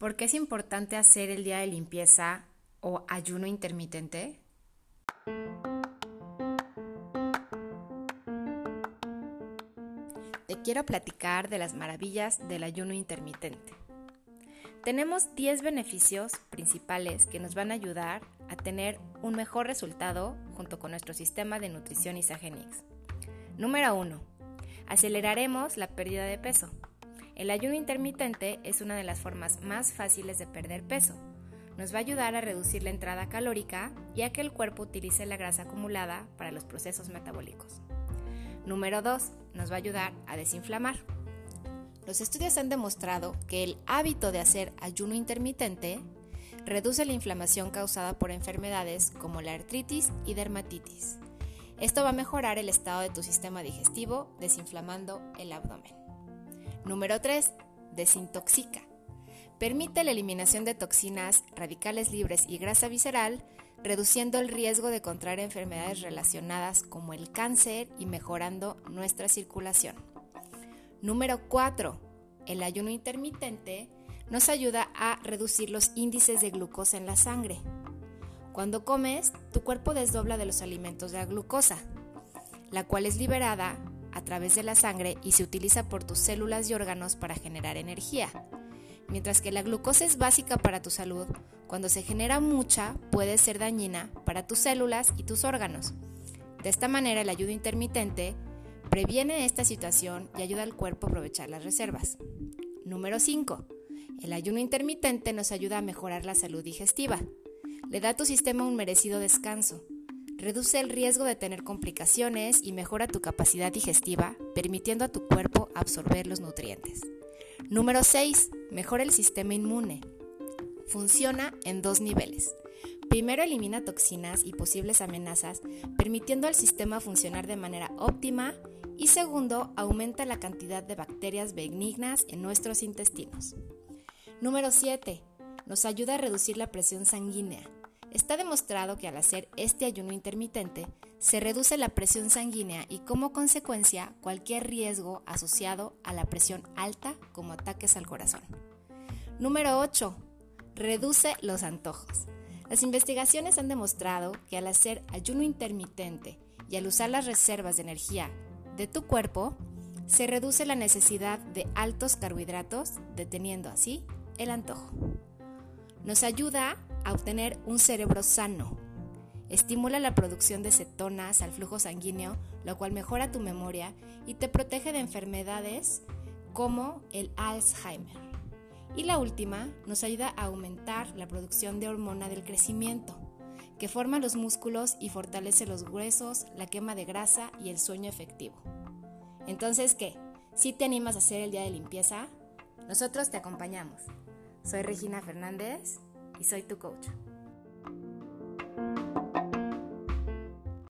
¿Por qué es importante hacer el día de limpieza o ayuno intermitente? Te quiero platicar de las maravillas del ayuno intermitente. Tenemos 10 beneficios principales que nos van a ayudar a tener un mejor resultado junto con nuestro sistema de nutrición Isagenix. Número 1. Aceleraremos la pérdida de peso. El ayuno intermitente es una de las formas más fáciles de perder peso. Nos va a ayudar a reducir la entrada calórica y a que el cuerpo utilice la grasa acumulada para los procesos metabólicos. Número 2. Nos va a ayudar a desinflamar. Los estudios han demostrado que el hábito de hacer ayuno intermitente reduce la inflamación causada por enfermedades como la artritis y dermatitis. Esto va a mejorar el estado de tu sistema digestivo desinflamando el abdomen. Número 3. Desintoxica. Permite la eliminación de toxinas, radicales libres y grasa visceral, reduciendo el riesgo de contraer enfermedades relacionadas como el cáncer y mejorando nuestra circulación. Número 4. El ayuno intermitente nos ayuda a reducir los índices de glucosa en la sangre. Cuando comes, tu cuerpo desdobla de los alimentos de la glucosa, la cual es liberada a través de la sangre y se utiliza por tus células y órganos para generar energía. Mientras que la glucosa es básica para tu salud, cuando se genera mucha puede ser dañina para tus células y tus órganos. De esta manera el ayuno intermitente previene esta situación y ayuda al cuerpo a aprovechar las reservas. Número 5. El ayuno intermitente nos ayuda a mejorar la salud digestiva. Le da a tu sistema un merecido descanso reduce el riesgo de tener complicaciones y mejora tu capacidad digestiva, permitiendo a tu cuerpo absorber los nutrientes. Número 6. Mejora el sistema inmune. Funciona en dos niveles. Primero elimina toxinas y posibles amenazas, permitiendo al sistema funcionar de manera óptima y segundo, aumenta la cantidad de bacterias benignas en nuestros intestinos. Número 7. Nos ayuda a reducir la presión sanguínea. Está demostrado que al hacer este ayuno intermitente se reduce la presión sanguínea y como consecuencia cualquier riesgo asociado a la presión alta como ataques al corazón. Número 8. Reduce los antojos. Las investigaciones han demostrado que al hacer ayuno intermitente y al usar las reservas de energía de tu cuerpo, se reduce la necesidad de altos carbohidratos, deteniendo así el antojo. Nos ayuda a obtener un cerebro sano. Estimula la producción de cetonas al flujo sanguíneo, lo cual mejora tu memoria y te protege de enfermedades como el Alzheimer. Y la última nos ayuda a aumentar la producción de hormona del crecimiento, que forma los músculos y fortalece los huesos, la quema de grasa y el sueño efectivo. Entonces, ¿qué? ¿Si te animas a hacer el día de limpieza? Nosotros te acompañamos. Soy Regina Fernández y soy tu coach.